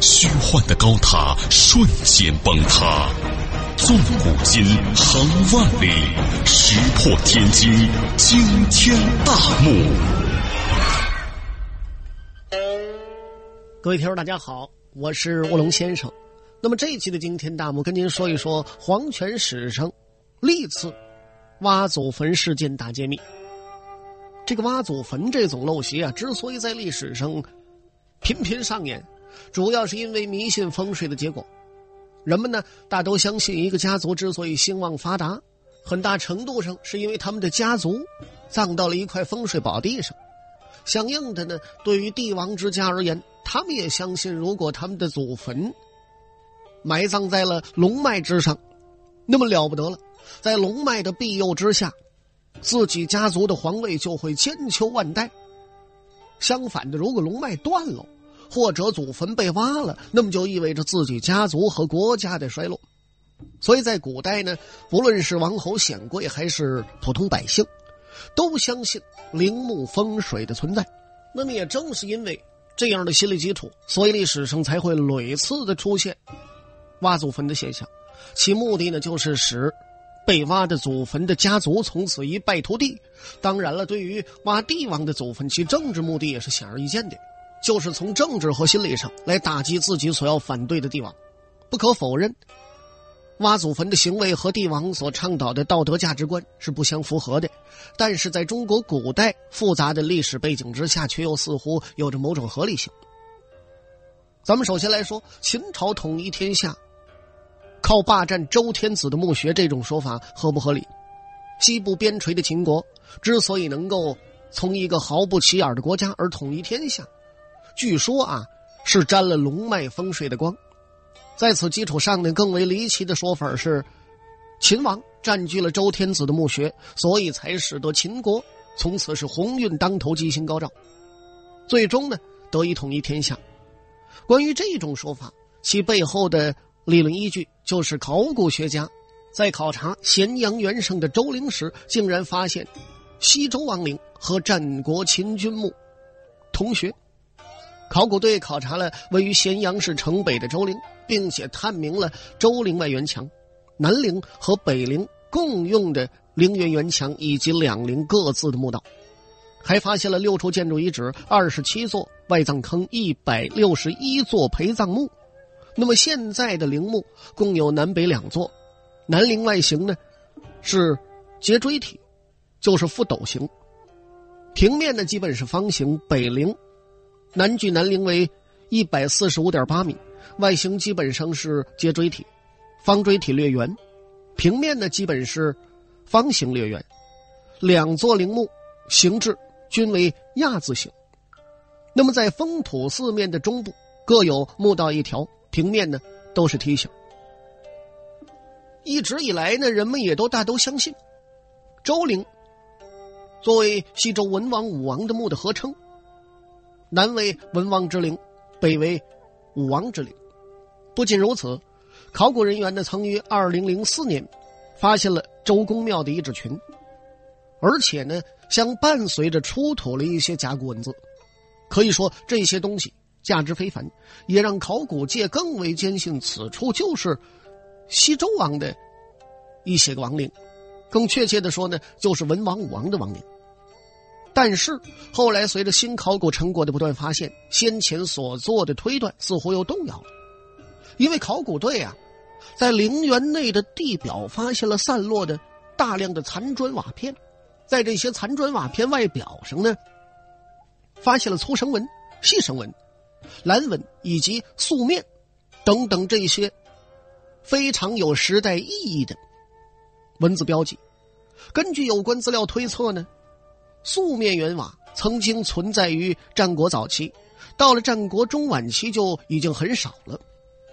虚幻的高塔瞬间崩塌，纵古今，横万里，石破天惊，惊天大幕。各位听众，大家好，我是卧龙先生。那么这一期的惊天大幕，跟您说一说黄泉史上历次挖祖坟事件大揭秘。这个挖祖坟这种陋习啊，之所以在历史上频频上演。主要是因为迷信风水的结果，人们呢大都相信一个家族之所以兴旺发达，很大程度上是因为他们的家族葬到了一块风水宝地上。相应的呢，对于帝王之家而言，他们也相信，如果他们的祖坟埋葬在了龙脉之上，那么了不得了，在龙脉的庇佑之下，自己家族的皇位就会千秋万代。相反的，如果龙脉断了，或者祖坟被挖了，那么就意味着自己家族和国家的衰落。所以在古代呢，不论是王侯显贵还是普通百姓，都相信陵墓风水的存在。那么也正是因为这样的心理基础，所以历史上才会屡次的出现挖祖坟的现象。其目的呢，就是使被挖的祖坟的家族从此一败涂地。当然了，对于挖帝王的祖坟，其政治目的也是显而易见的。就是从政治和心理上来打击自己所要反对的帝王。不可否认，挖祖坟的行为和帝王所倡导的道德价值观是不相符合的。但是，在中国古代复杂的历史背景之下，却又似乎有着某种合理性。咱们首先来说，秦朝统一天下，靠霸占周天子的墓穴，这种说法合不合理？西部边陲的秦国之所以能够从一个毫不起眼的国家而统一天下，据说啊，是沾了龙脉风水的光。在此基础上呢，更为离奇的说法是，秦王占据了周天子的墓穴，所以才使得秦国从此是鸿运当头、吉星高照，最终呢得以统一天下。关于这种说法，其背后的理论依据就是考古学家在考察咸阳原上的周陵时，竟然发现西周王陵和战国秦军墓同穴。考古队考察了位于咸阳市城北的周陵，并且探明了周陵外圆墙、南陵和北陵共用的陵园圆墙以及两陵各自的墓道，还发现了六处建筑遗址、二十七座外葬坑、一百六十一座陪葬墓。那么现在的陵墓共有南北两座，南陵外形呢是截锥体，就是覆斗形；平面呢基本是方形。北陵。南距南陵为一百四十五点八米，外形基本上是截锥体，方锥体略圆，平面呢基本是方形略圆，两座陵墓形制均为亚字形。那么在封土四面的中部各有墓道一条，平面呢都是梯形。一直以来呢，人们也都大都相信，周陵作为西周文王、武王的墓的合称。南为文王之陵，北为武王之陵。不仅如此，考古人员呢曾于二零零四年发现了周公庙的遗址群，而且呢相伴随着出土了一些甲骨文字。可以说这些东西价值非凡，也让考古界更为坚信此处就是西周王的一些个王陵。更确切的说呢，就是文王、武王的王陵。但是后来，随着新考古成果的不断发现，先前所做的推断似乎又动摇了。因为考古队啊，在陵园内的地表发现了散落的大量的残砖瓦片，在这些残砖瓦片外表上呢，发现了粗绳纹、细绳纹、蓝纹以及素面等等这些非常有时代意义的文字标记。根据有关资料推测呢。素面圆瓦曾经存在于战国早期，到了战国中晚期就已经很少了。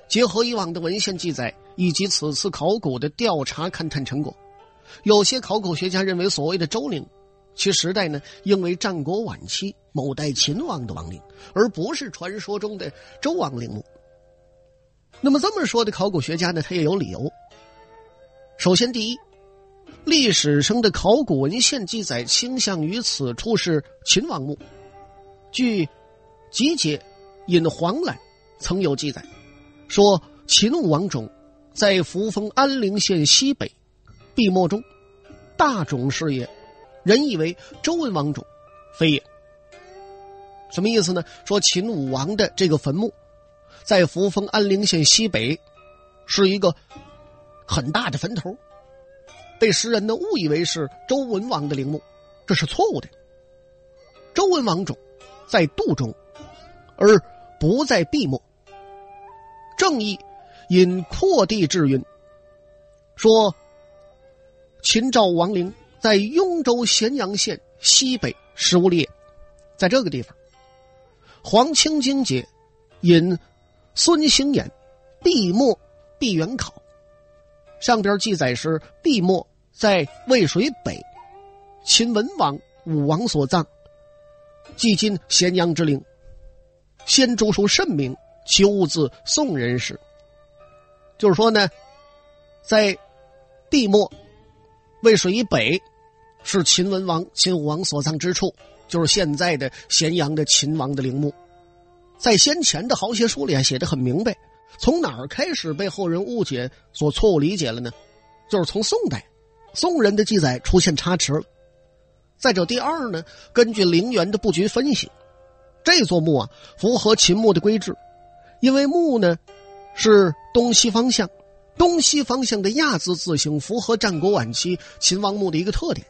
结合以往的文献记载，以及此次考古的调查勘探成果。有些考古学家认为，所谓的周陵，其时代呢，应为战国晚期某代秦王的王陵，而不是传说中的周王陵墓。那么这么说的考古学家呢，他也有理由。首先，第一，历史上的考古文献记载倾向于此处是秦王墓。据《集解》引黄览曾有记载，说秦武王冢在扶风安陵县西北。笔墨中，大冢是也，人以为周文王冢，非也。什么意思呢？说秦武王的这个坟墓，在扶风安陵县西北，是一个很大的坟头，被诗人呢误以为是周文王的陵墓，这是错误的。周文王冢在杜中，而不在笔墨。正义引扩地志云说。秦赵王陵在雍州咸阳县西北十五里，在这个地方。黄清经解引孙兴衍闭墨闭元考，上边记载是闭墨在渭水北，秦文王武王所葬，即今咸阳之陵。先著书甚明，其物自宋人始。就是说呢，在地末。渭水以北，是秦文王、秦武王所葬之处，就是现在的咸阳的秦王的陵墓。在先前的好些书里还写的很明白，从哪儿开始被后人误解、所错误理解了呢？就是从宋代，宋人的记载出现差池了。再者，第二呢，根据陵园的布局分析，这座墓啊符合秦墓的规制，因为墓呢是东西方向。东西方向的亚字字形符合战国晚期秦王墓的一个特点，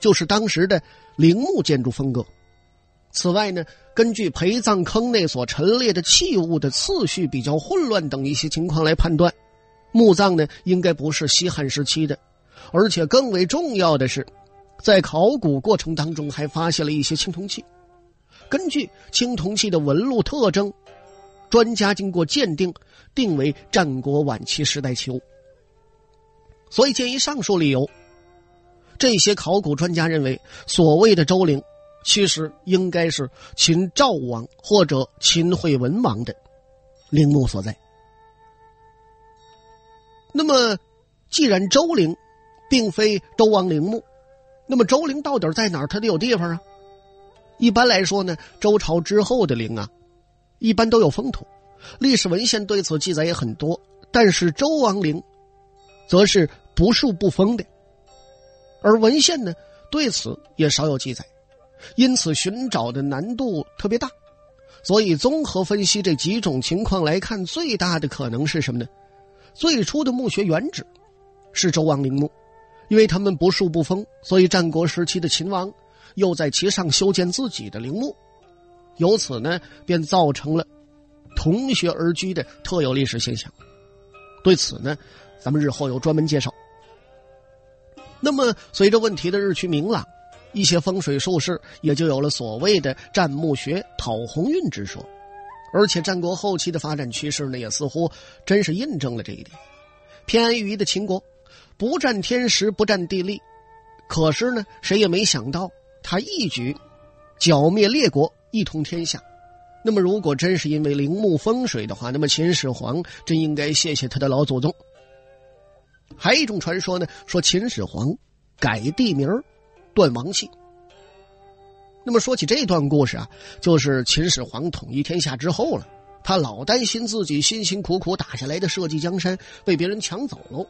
就是当时的陵墓建筑风格。此外呢，根据陪葬坑内所陈列的器物的次序比较混乱等一些情况来判断，墓葬呢应该不是西汉时期的。而且更为重要的是，在考古过程当中还发现了一些青铜器。根据青铜器的纹路特征。专家经过鉴定，定为战国晚期时代器物。所以，鉴于上述理由，这些考古专家认为，所谓的周陵，其实应该是秦赵王或者秦惠文王的陵墓所在。那么，既然周陵并非周王陵墓，那么周陵到底在哪儿？它得有地方啊。一般来说呢，周朝之后的陵啊。一般都有封土，历史文献对此记载也很多，但是周王陵，则是不树不封的，而文献呢对此也少有记载，因此寻找的难度特别大。所以综合分析这几种情况来看，最大的可能是什么呢？最初的墓穴原址是周王陵墓，因为他们不树不封，所以战国时期的秦王又在其上修建自己的陵墓。由此呢，便造成了同穴而居的特有历史现象。对此呢，咱们日后有专门介绍。那么，随着问题的日趋明朗，一些风水术士也就有了所谓的“占墓穴讨鸿运”之说。而且，战国后期的发展趋势呢，也似乎真是印证了这一点。偏安一隅的秦国，不占天时，不占地利，可是呢，谁也没想到他一举剿灭列国。一统天下，那么如果真是因为陵墓风水的话，那么秦始皇真应该谢谢他的老祖宗。还有一种传说呢，说秦始皇改地名断王气。那么说起这段故事啊，就是秦始皇统一天下之后了，他老担心自己辛辛苦苦打下来的社稷江山被别人抢走喽。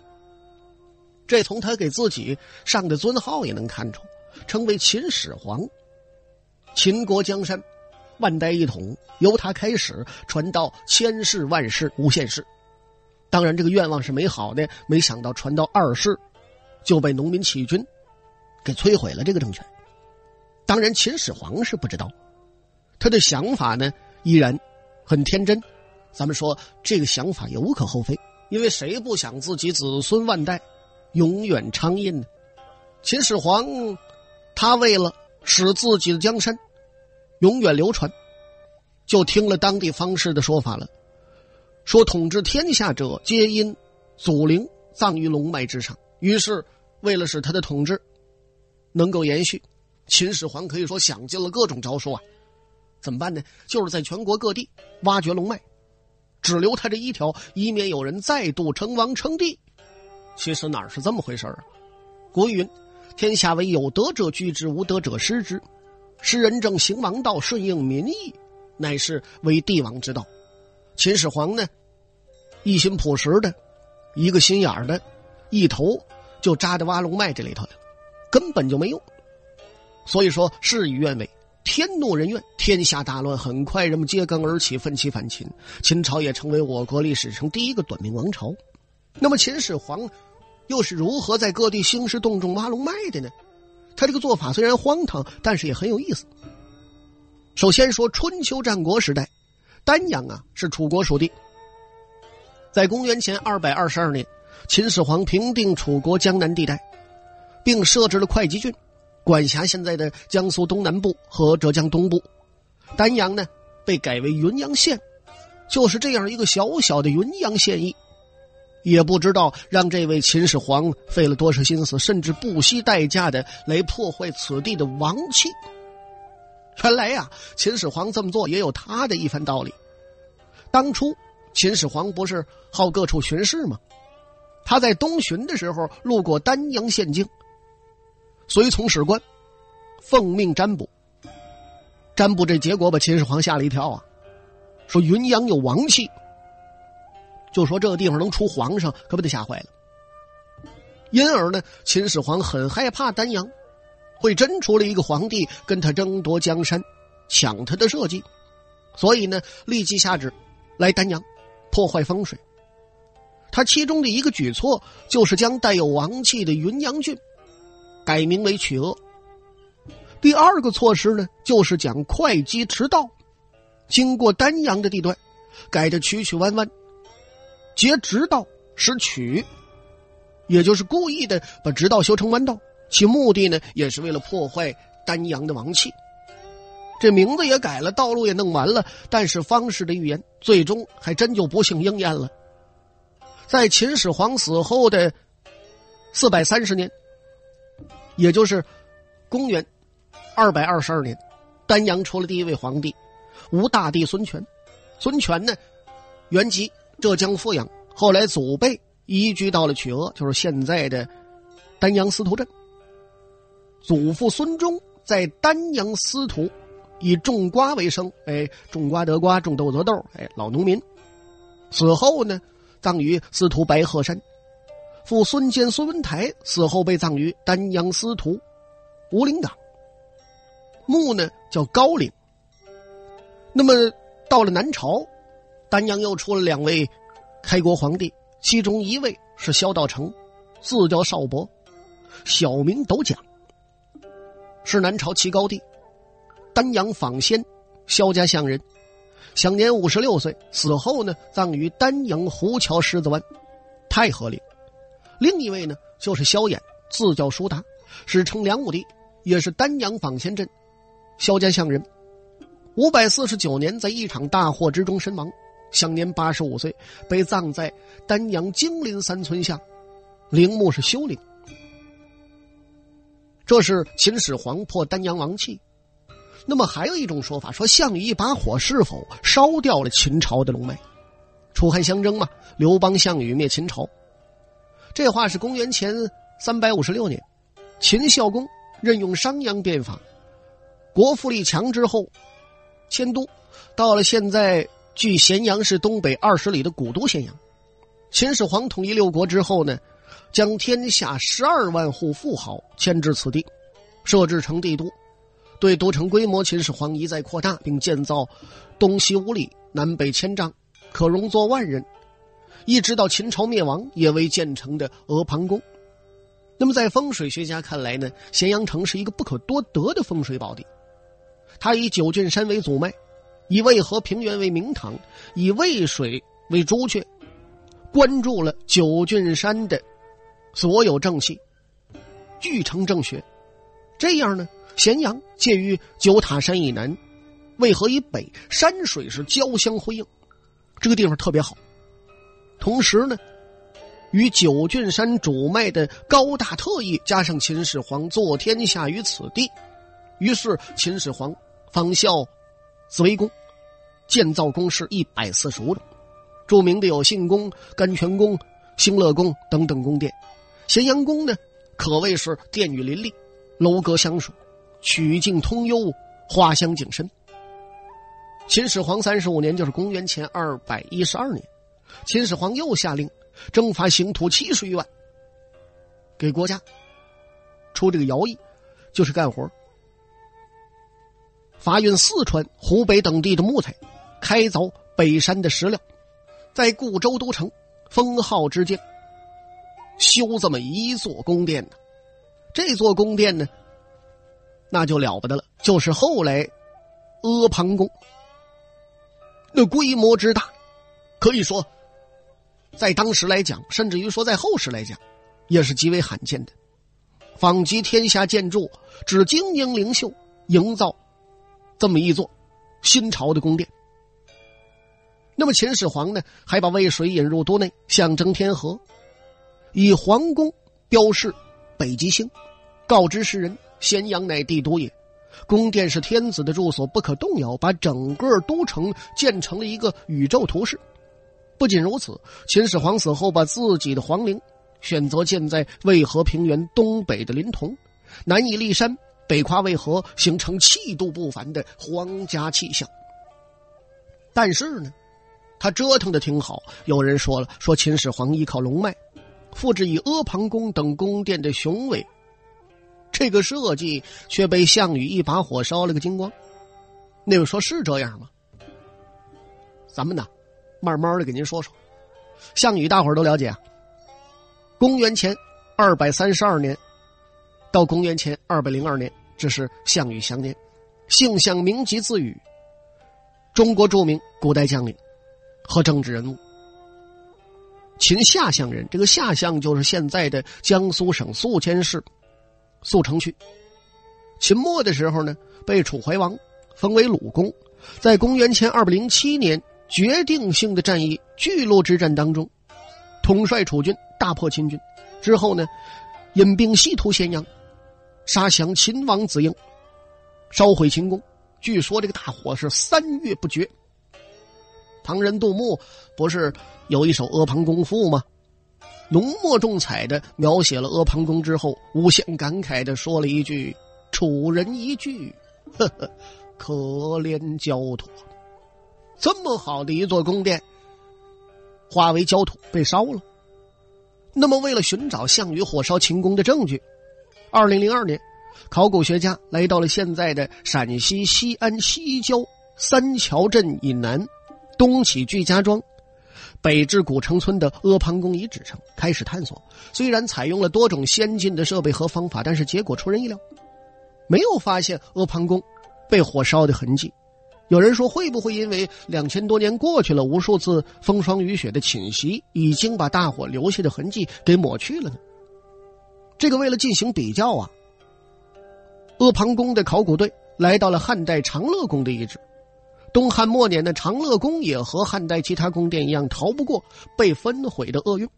这从他给自己上的尊号也能看出，称为秦始皇。秦国江山，万代一统，由他开始传到千世万世无限世。当然，这个愿望是美好的，没想到传到二世，就被农民起义军给摧毁了这个政权。当然，秦始皇是不知道，他的想法呢依然很天真。咱们说这个想法也无可厚非，因为谁不想自己子孙万代永远昌印呢？秦始皇他为了使自己的江山。永远流传，就听了当地方士的说法了，说统治天下者皆因祖陵葬于龙脉之上。于是，为了使他的统治能够延续，秦始皇可以说想尽了各种招数啊。怎么办呢？就是在全国各地挖掘龙脉，只留他这一条，以免有人再度称王称帝。其实哪是这么回事啊？古云：“天下为有德者居之，无德者失之。”是人正行王道，顺应民意，乃是为帝王之道。秦始皇呢，一心朴实的，一个心眼的，一头就扎在挖龙脉这里头了，根本就没用。所以说事与愿违，天怒人怨，天下大乱。很快人们揭竿而起，奋起反秦，秦朝也成为我国历史上第一个短命王朝。那么秦始皇又是如何在各地兴师动众挖龙脉的呢？他这个做法虽然荒唐，但是也很有意思。首先说春秋战国时代，丹阳啊是楚国属地。在公元前二百二十二年，秦始皇平定楚国江南地带，并设置了会稽郡，管辖现在的江苏东南部和浙江东部。丹阳呢被改为云阳县，就是这样一个小小的云阳县邑。也不知道让这位秦始皇费了多少心思，甚至不惜代价的来破坏此地的王气。原来呀，秦始皇这么做也有他的一番道理。当初秦始皇不是好各处巡视吗？他在东巡的时候路过丹阳县境，随从史官奉命占卜。占卜这结果把秦始皇吓了一跳啊，说云阳有王气。就说这个地方能出皇上，可把他吓坏了。因而呢，秦始皇很害怕丹阳会真出了一个皇帝跟他争夺江山，抢他的社稷，所以呢，立即下旨来丹阳破坏风水。他其中的一个举措就是将带有王气的云阳郡改名为曲阿。第二个措施呢，就是讲会稽驰道经过丹阳的地段改的曲曲弯弯。截直道是曲，也就是故意的把直道修成弯道，其目的呢，也是为了破坏丹阳的王气。这名字也改了，道路也弄完了，但是方士的预言最终还真就不幸应验了。在秦始皇死后的四百三十年，也就是公元二百二十二年，丹阳出了第一位皇帝，吴大帝孙权。孙权呢，原籍。浙江富阳，后来祖辈移居到了曲阿，就是现在的丹阳司徒镇。祖父孙忠在丹阳司徒以种瓜为生，哎，种瓜得瓜，种豆得豆，哎，老农民。死后呢，葬于司徒白鹤山。父孙坚、孙文台死后被葬于丹阳司徒吴陵岗。墓呢叫高陵。那么到了南朝。丹阳又出了两位开国皇帝，其中一位是萧道成，字叫少伯，小名斗蒋，是南朝齐高帝，丹阳访仙，萧家乡人，享年五十六岁，死后呢葬于丹阳湖桥狮子湾，太和陵。另一位呢就是萧衍，字叫叔达，史称梁武帝，也是丹阳访仙镇萧家乡人，五百四十九年在一场大祸之中身亡。享年八十五岁，被葬在丹阳金陵三村下，陵墓是修陵。这是秦始皇破丹阳王气。那么还有一种说法，说项羽一把火是否烧掉了秦朝的龙脉？楚汉相争嘛，刘邦、项羽灭秦朝。这话是公元前三百五十六年，秦孝公任用商鞅变法，国富力强之后，迁都到了现在。距咸阳市东北二十里的古都咸阳，秦始皇统一六国之后呢，将天下十二万户富豪迁至此地，设置成帝都。对都城规模，秦始皇一再扩大，并建造东西五里、南北千丈，可容坐万人。一直到秦朝灭亡，也未建成的阿房宫。那么，在风水学家看来呢，咸阳城是一个不可多得的风水宝地，它以九郡山为祖脉。以渭河平原为明堂，以渭水为朱雀，关注了九郡山的所有正气，聚成正穴。这样呢，咸阳介于九塔山以南，渭河以北，山水是交相辉映，这个地方特别好。同时呢，与九郡山主脉的高大特异，加上秦始皇坐天下于此地，于是秦始皇仿效紫微宫，建造宫室一百四十五种，著名的有信宫、甘泉宫、兴乐宫等等宫殿。咸阳宫呢，可谓是殿宇林立，楼阁相属，曲径通幽，花香景深。秦始皇三十五年，就是公元前二百一十二年，秦始皇又下令。征发刑徒七十余万，给国家出这个徭役，就是干活发运四川、湖北等地的木材，开凿北山的石料，在固州都城封号之间修这么一座宫殿呢。这座宫殿呢，那就了不得了，就是后来阿房宫，那规模之大，可以说。在当时来讲，甚至于说在后世来讲，也是极为罕见的。访集天下建筑只精英灵秀，营造这么一座新朝的宫殿。那么秦始皇呢，还把渭水引入都内，象征天河，以皇宫标示北极星，告知世人咸阳乃帝都也，宫殿是天子的住所，不可动摇，把整个都城建成了一个宇宙图式。不仅如此，秦始皇死后，把自己的皇陵选择建在渭河平原东北的临潼，南倚骊山，北跨渭河，形成气度不凡的皇家气象。但是呢，他折腾的挺好。有人说了，说秦始皇依靠龙脉，复制以阿房宫等宫殿的雄伟，这个设计却被项羽一把火烧了个精光。那位说是这样吗？咱们呢？慢慢的给您说说，项羽大伙儿都了解啊。公元前二百三十二年到公元前二百零二年，这是项羽祥年，姓项名籍字羽，中国著名古代将领和政治人物。秦下乡人，这个下乡就是现在的江苏省宿迁市宿城区。秦末的时候呢，被楚怀王封为鲁公，在公元前二百零七年。决定性的战役巨鹿之战当中，统帅楚军大破秦军，之后呢，引兵西屠咸阳，杀降秦王子婴，烧毁秦宫。据说这个大火是三月不绝。唐人杜牧不是有一首《阿房宫赋》吗？浓墨重彩的描写了阿房宫之后，无限感慨的说了一句：“楚人一句，呵呵，可怜焦土。”这么好的一座宫殿，化为焦土被烧了。那么，为了寻找项羽火烧秦宫的证据，二零零二年，考古学家来到了现在的陕西西安西郊三桥镇以南，东起聚家庄，北至古城村的阿房宫遗址上开始探索。虽然采用了多种先进的设备和方法，但是结果出人意料，没有发现阿房宫被火烧的痕迹。有人说，会不会因为两千多年过去了，无数次风霜雨雪的侵袭，已经把大火留下的痕迹给抹去了呢？这个为了进行比较啊，阿房宫的考古队来到了汉代长乐宫的遗址。东汉末年的长乐宫也和汉代其他宫殿一样，逃不过被焚毁的厄运。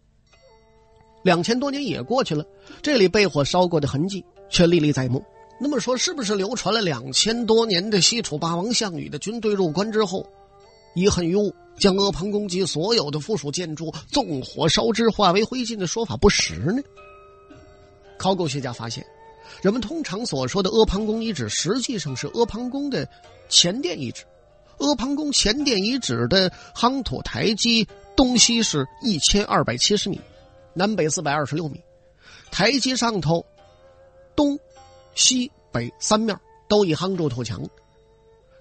两千多年也过去了，这里被火烧过的痕迹却历历在目。那么说，是不是流传了两千多年的西楚霸王项羽的军队入关之后，遗恨于物，将阿房宫及所有的附属建筑纵火烧之，化为灰烬的说法不实呢？考古学家发现，人们通常所说的阿房宫遗址，实际上是阿房宫的前殿遗址。阿房宫前殿遗址的夯土台基东西是一千二百七十米，南北四百二十六米，台基上头东。西北三面都以夯筑土墙，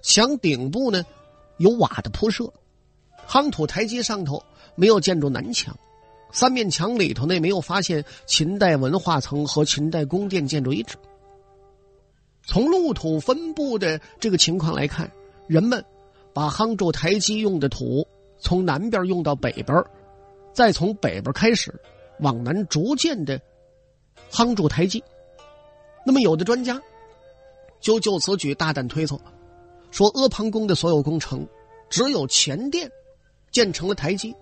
墙顶部呢有瓦的铺设，夯土台阶上头没有建筑南墙，三面墙里头呢没有发现秦代文化层和秦代宫殿建筑遗址。从路土分布的这个情况来看，人们把夯筑台基用的土从南边用到北边，再从北边开始往南逐渐的夯筑台基。那么，有的专家就就此举大胆推测，说阿房宫的所有工程，只有前殿建成了台基，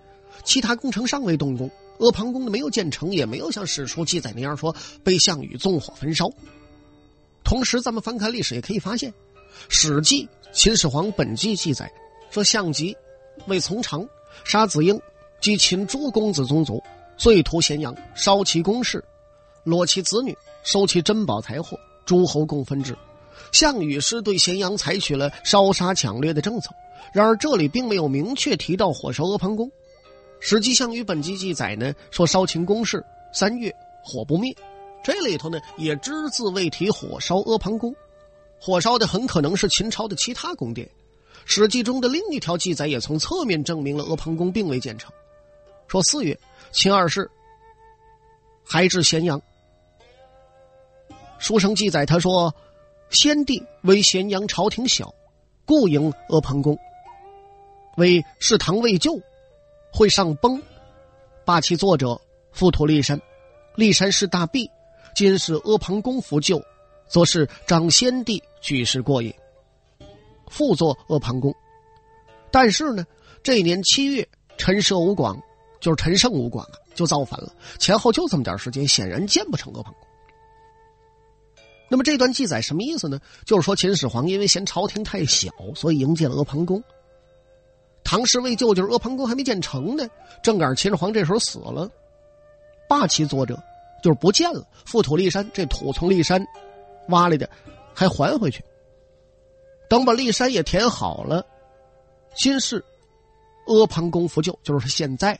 其他工程尚未动工，阿房宫的没有建成，也没有像史书记载那样说被项羽纵火焚烧。同时，咱们翻看历史也可以发现，《史记·秦始皇本纪》记载说，项籍为从长，杀子婴及秦诸公子宗族，遂屠咸阳，烧其宫室，裸其子女，收其珍宝财货，诸侯共分之。项羽是对咸阳采取了烧杀抢掠的政策，然而这里并没有明确提到火烧阿房宫。《史记·项羽本纪》记载呢，说烧秦宫室三月，火不灭。这里头呢也只字未提火烧阿房宫，火烧的很可能是秦朝的其他宫殿。《史记》中的另一条记载也从侧面证明了阿房宫并未建成。说四月，秦二世还至咸阳。书生记载，他说：“先帝为咸阳朝廷小，故营阿房宫。为是唐未就，会上崩，罢其作者，覆土骊山。骊山是大弊。”今是阿房宫复旧，则是长先帝举世过也。复作阿房宫，但是呢，这一年七月，陈涉吴广，就是陈胜吴广啊，就造反了。前后就这么点时间，显然建不成阿房宫。那么这段记载什么意思呢？就是说秦始皇因为嫌朝廷太小，所以营建了阿房宫。唐时未就，就是阿房宫还没建成呢。正赶上秦始皇这时候死了，霸其作者。就是不见了，覆土立山，这土从立山挖来的，还还回去。等把骊山也填好了，新式阿房宫复旧，就是现在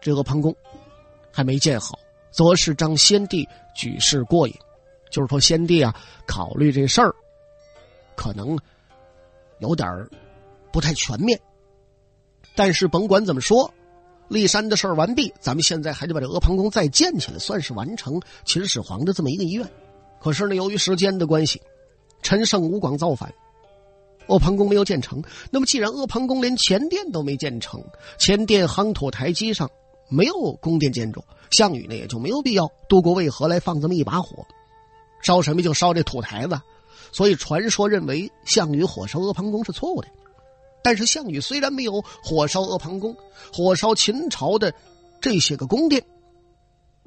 这阿房宫还没建好，则是张先帝举世过瘾，就是说先帝啊考虑这事儿，可能有点儿不太全面。但是甭管怎么说。骊山的事儿完毕，咱们现在还得把这阿房宫再建起来，算是完成秦始皇的这么一个遗愿。可是呢，由于时间的关系，陈胜吴广造反，阿房宫没有建成。那么，既然阿房宫连前殿都没建成，前殿夯土台基上没有宫殿建筑，项羽呢也就没有必要渡过渭河来放这么一把火，烧什么就烧这土台子。所以，传说认为项羽火烧阿房宫是错误的。但是项羽虽然没有火烧阿房宫，火烧秦朝的这些个宫殿，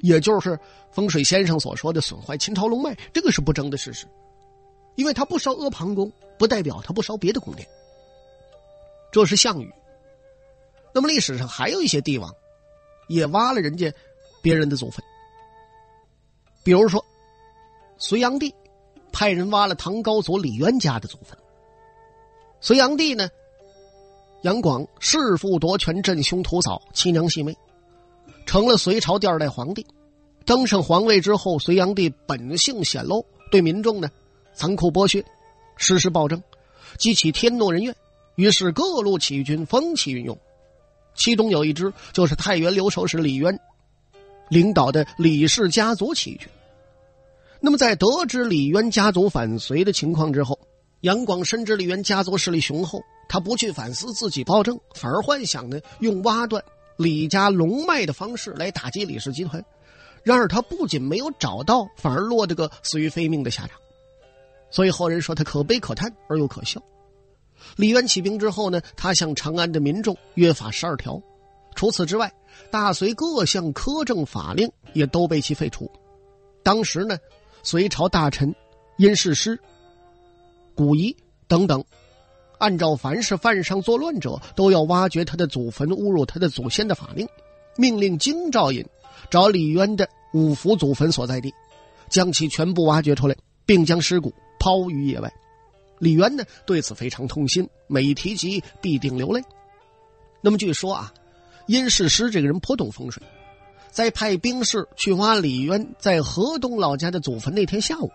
也就是风水先生所说的损坏秦朝龙脉，这个是不争的事实。因为他不烧阿房宫，不代表他不烧别的宫殿。这是项羽。那么历史上还有一些帝王，也挖了人家别人的祖坟。比如说，隋炀帝派人挖了唐高祖李渊家的祖坟。隋炀帝呢？杨广弑父夺权，镇凶屠嫂，妻娘戏妹，成了隋朝第二代皇帝。登上皇位之后，隋炀帝本性显露，对民众呢残酷剥削，实施暴政，激起天怒人怨。于是各路起义军风起云涌，其中有一支就是太原留守使李渊领导的李氏家族起义军。那么，在得知李渊家族反隋的情况之后，杨广深知李渊家族势力雄厚。他不去反思自己暴政，反而幻想呢用挖断李家龙脉的方式来打击李氏集团。然而他不仅没有找到，反而落得个死于非命的下场。所以后人说他可悲可叹而又可笑。李渊起兵之后呢，他向长安的民众约法十二条。除此之外，大隋各项苛政法令也都被其废除。当时呢，隋朝大臣殷世师、古仪等等。按照凡是犯上作乱者，都要挖掘他的祖坟，侮辱他的祖先的法令，命令京兆尹找李渊的五福祖坟所在地，将其全部挖掘出来，并将尸骨抛于野外。李渊呢对此非常痛心，每提及必定流泪。那么据说啊，殷世师这个人颇懂风水，在派兵士去挖李渊在河东老家的祖坟那天下午，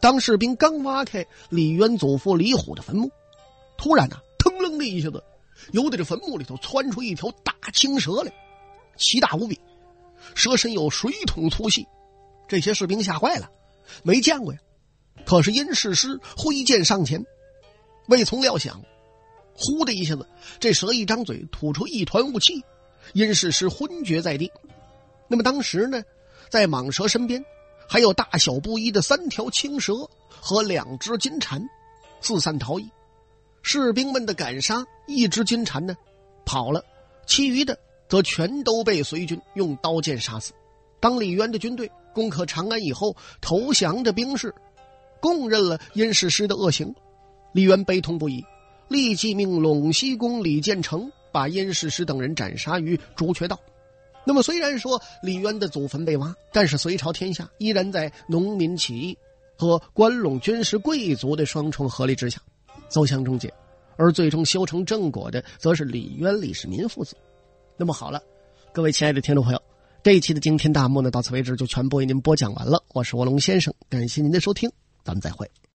当士兵刚挖开李渊祖父李虎的坟墓。突然呢，腾楞的一下子，由得这坟墓里头窜出一条大青蛇来，奇大无比，蛇身有水桶粗细，这些士兵吓坏了，没见过呀。可是殷世师挥剑上前，未曾料想，呼的一下子，这蛇一张嘴吐出一团雾气，殷世师昏厥在地。那么当时呢，在蟒蛇身边，还有大小不一的三条青蛇和两只金蝉，四散逃逸。士兵们的赶杀，一只金蝉呢跑了，其余的则全都被隋军用刀剑杀死。当李渊的军队攻克长安以后，投降的兵士供认了殷世师的恶行，李渊悲痛不已，立即命陇西公李建成把殷世师等人斩杀于朱雀道。那么，虽然说李渊的祖坟被挖，但是隋朝天下依然在农民起义和关陇军事贵族的双重合力之下走向终结，而最终修成正果的，则是李渊、李世民父子。那么好了，各位亲爱的听众朋友。这一期的惊天大幕呢，到此为止就全部为您播讲完了。我是卧龙先生，感谢您的收听，咱们再会。